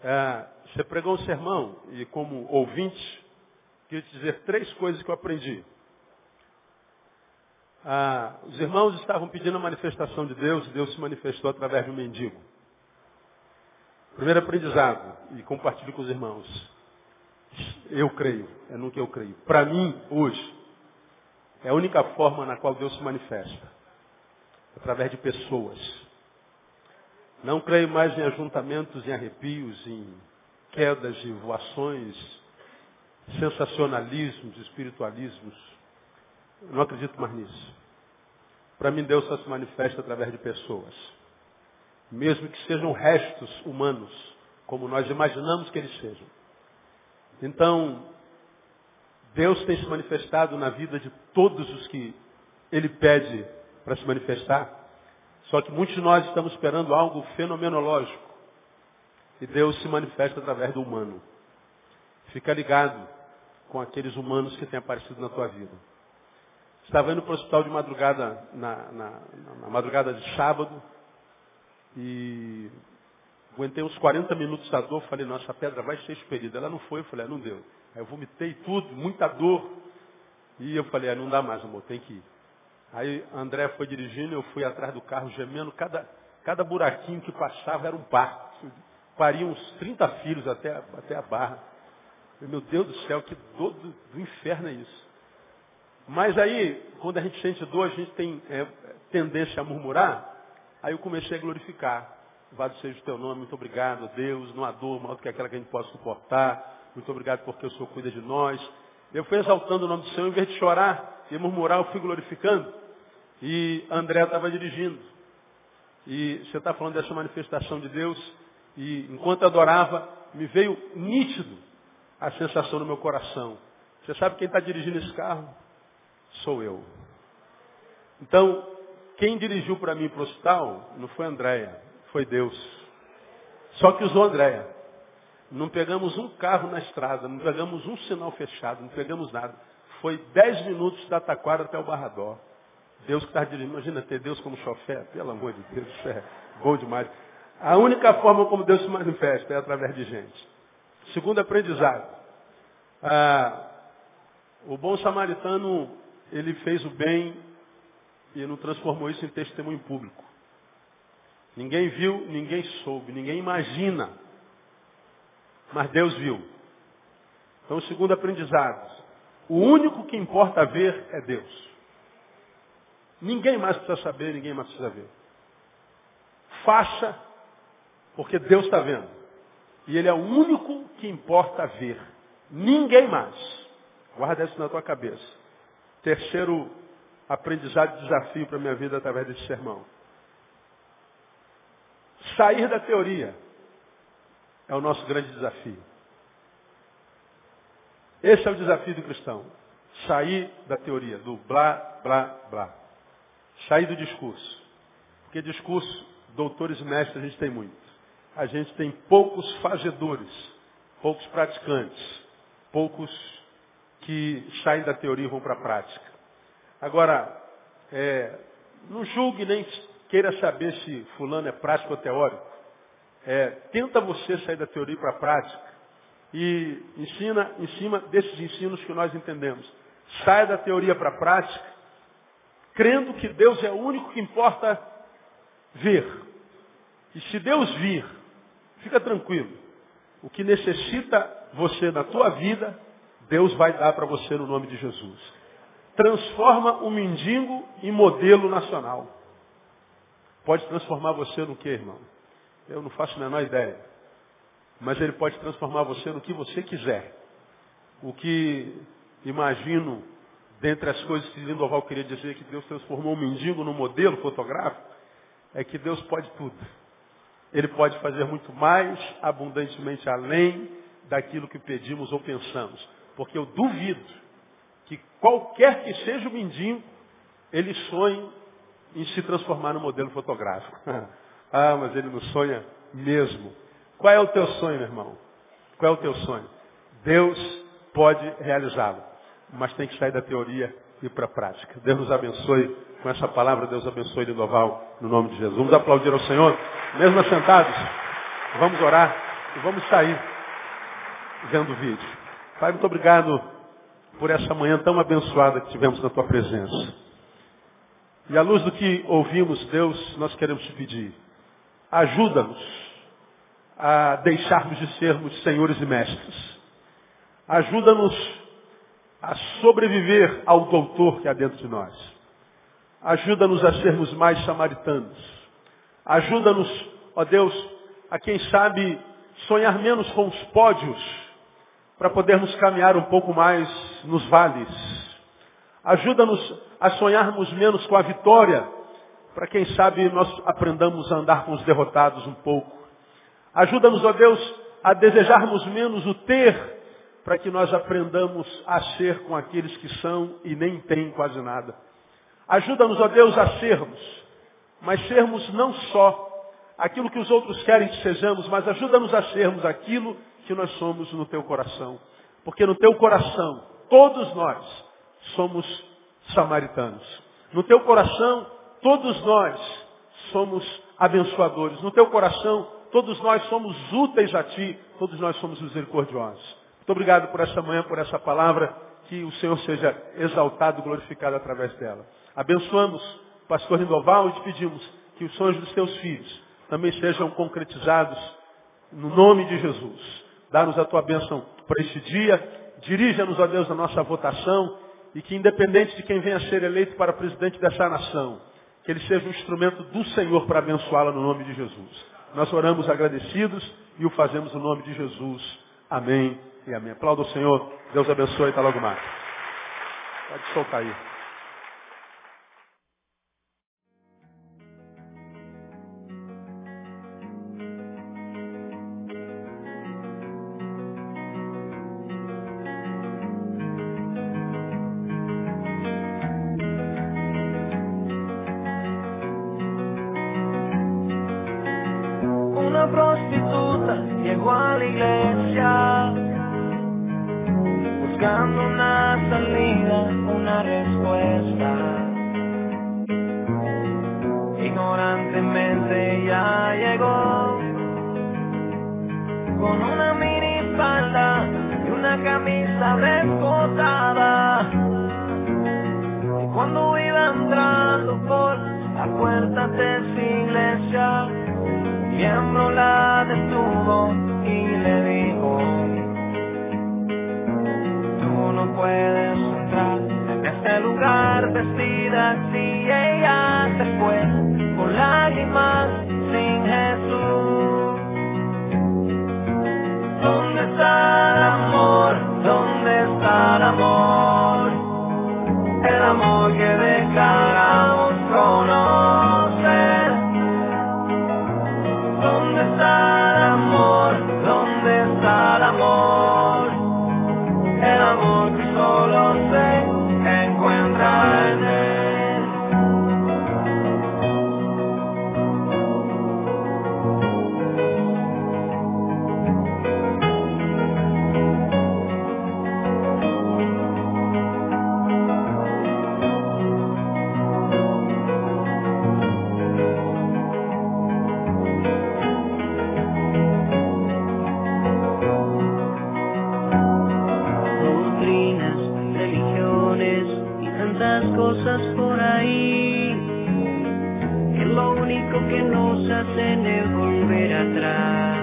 É, você pregou um sermão e como ouvinte, queria te dizer três coisas que eu aprendi. Ah, os irmãos estavam pedindo a manifestação de Deus e Deus se manifestou através de um mendigo. Primeiro aprendizado, e compartilho com os irmãos. Eu creio, é no que eu creio. Para mim, hoje, é a única forma na qual Deus se manifesta. Através de pessoas. Não creio mais em ajuntamentos, em arrepios, em quedas de voações, sensacionalismos, espiritualismos. Eu não acredito mais nisso. Para mim, Deus só se manifesta através de pessoas mesmo que sejam restos humanos, como nós imaginamos que eles sejam. Então, Deus tem se manifestado na vida de todos os que Ele pede para se manifestar. Só que muitos de nós estamos esperando algo fenomenológico. E Deus se manifesta através do humano. Fica ligado com aqueles humanos que têm aparecido na tua vida. Estava indo para o hospital de madrugada, na, na, na madrugada de sábado, e aguentei uns 40 minutos da dor, falei, nossa, a pedra vai ser expelida. Ela não foi, eu falei, ah, não deu. Aí eu vomitei tudo, muita dor. E eu falei, ah, não dá mais, amor, tem que ir. Aí André foi dirigindo, eu fui atrás do carro gemendo, cada, cada buraquinho que passava era um parto. Paria uns 30 filhos até, até a barra. Meu Deus do céu, que dor do, do inferno é isso. Mas aí, quando a gente sente dor, a gente tem é, tendência a murmurar. Aí eu comecei a glorificar. Louvado seja o teu nome, muito obrigado, Deus, não há dor maior do que aquela que a gente possa suportar. Muito obrigado porque o Senhor cuida de nós. Eu fui exaltando o nome do Senhor, em vez de chorar e murmurar, eu fui glorificando. E André estava dirigindo. E você está falando dessa manifestação de Deus. E enquanto adorava, me veio nítido a sensação no meu coração. Você sabe quem está dirigindo esse carro? Sou eu. Então, quem dirigiu para mim para o hospital não foi Andréia, foi Deus. Só que usou Andréia. Não pegamos um carro na estrada, não pegamos um sinal fechado, não pegamos nada. Foi dez minutos da Taquara até o Barradó. Deus que está dirigindo. Imagina ter Deus como chofer. Pelo amor de Deus, isso é bom demais. A única forma como Deus se manifesta é através de gente. Segundo aprendizado. Ah, o bom samaritano, ele fez o bem e não transformou isso em testemunho público. Ninguém viu, ninguém soube, ninguém imagina. Mas Deus viu. Então, segundo aprendizado, o único que importa ver é Deus. Ninguém mais precisa saber, ninguém mais precisa ver. Faça, porque Deus está vendo. E Ele é o único que importa ver. Ninguém mais. Guarda isso na tua cabeça. Terceiro aprendizado e desafio para a minha vida através desse sermão. Sair da teoria é o nosso grande desafio. Esse é o desafio do cristão. Sair da teoria, do blá, blá, blá. Sair do discurso. Porque discurso, doutores e mestres, a gente tem muito. A gente tem poucos fazedores, poucos praticantes, poucos que saem da teoria e vão para a prática. Agora, é, não julgue nem queira saber se fulano é prático ou teórico. É, tenta você sair da teoria para a prática e ensina em cima desses ensinos que nós entendemos. Saia da teoria para a prática, crendo que Deus é o único que importa ver. E se Deus vir, fica tranquilo. O que necessita você na tua vida, Deus vai dar para você no nome de Jesus. Transforma o mendigo em modelo nacional. Pode transformar você no que, irmão? Eu não faço a menor ideia. Mas ele pode transformar você no que você quiser. O que imagino, dentre as coisas que Lindoval queria dizer que Deus transformou um mendigo no modelo fotográfico, é que Deus pode tudo. Ele pode fazer muito mais abundantemente além daquilo que pedimos ou pensamos. Porque eu duvido que qualquer que seja o mendigo, ele sonhe em se transformar no modelo fotográfico. ah, mas ele não sonha mesmo. Qual é o teu sonho, meu irmão? Qual é o teu sonho? Deus pode realizá-lo, mas tem que sair da teoria e para a prática. Deus nos abençoe com essa palavra, Deus abençoe Lindoval, no nome de Jesus. Vamos aplaudir ao Senhor, mesmo assentados. Vamos orar e vamos sair vendo o vídeo. Pai, muito obrigado por essa manhã tão abençoada que tivemos na tua presença. E à luz do que ouvimos, Deus, nós queremos te pedir. Ajuda-nos a deixarmos de sermos senhores e mestres. Ajuda-nos a sobreviver ao doutor que há dentro de nós. Ajuda-nos a sermos mais samaritanos. Ajuda-nos, ó Deus, a quem sabe sonhar menos com os pódios, para podermos caminhar um pouco mais nos vales. Ajuda-nos a sonharmos menos com a vitória, para quem sabe nós aprendamos a andar com os derrotados um pouco. Ajuda-nos, ó Deus, a desejarmos menos o ter, para que nós aprendamos a ser com aqueles que são e nem têm quase nada. Ajuda-nos, ó Deus, a sermos, mas sermos não só aquilo que os outros querem que sejamos, mas ajuda-nos a sermos aquilo que nós somos no teu coração. Porque no teu coração, todos nós somos samaritanos. No teu coração, todos nós somos abençoadores. No teu coração, Todos nós somos úteis a Ti, todos nós somos misericordiosos. Muito obrigado por essa manhã, por essa palavra. Que o Senhor seja exaltado, glorificado através dela. Abençoamos o pastor Rindoval e te pedimos que os sonhos dos teus filhos também sejam concretizados no nome de Jesus. Dá-nos a tua bênção para este dia. Dirija-nos, a Deus, a nossa votação e que, independente de quem venha a ser eleito para presidente dessa nação, que ele seja um instrumento do Senhor para abençoá-la no nome de Jesus. Nós oramos agradecidos e o fazemos no nome de Jesus. Amém e amém. Aplauda o Senhor. Deus abençoe. Até logo mais. Pode soltar aí. cosas por ahí que lo único que nos hacen es volver atrás,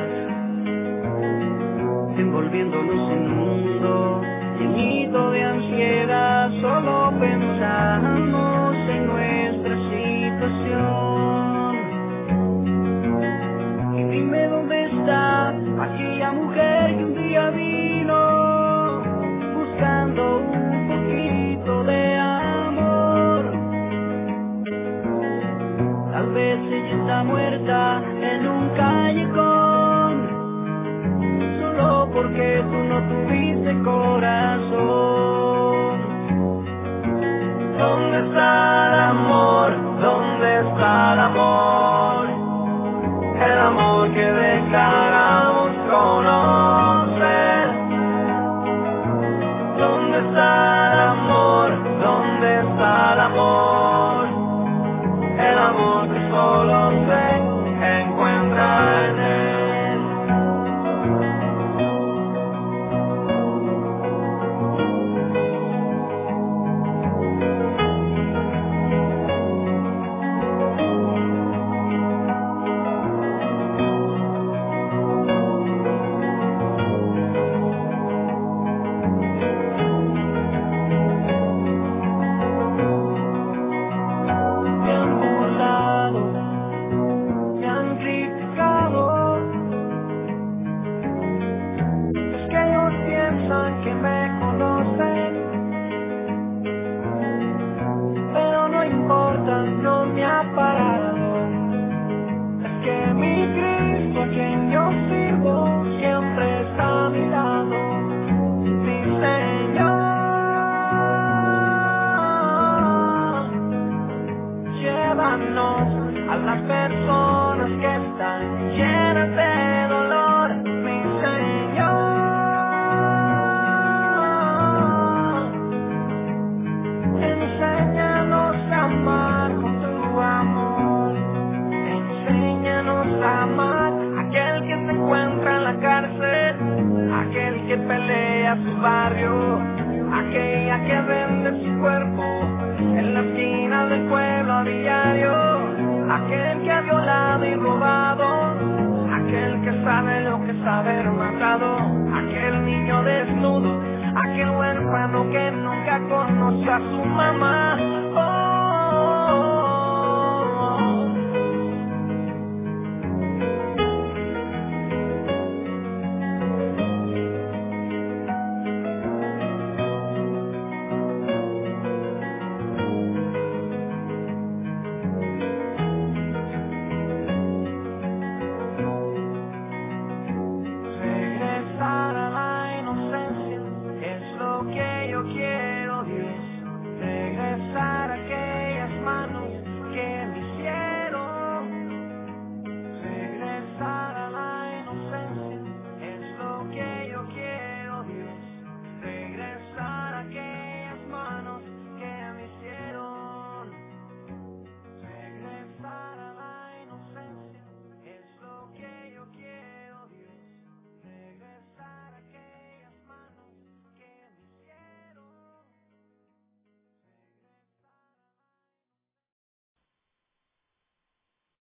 envolviéndonos en un mundo llenido de ansiedad, solo pensamos corazón. ¿Dónde está el amor? ¿Dónde está el amor? El amor que declara.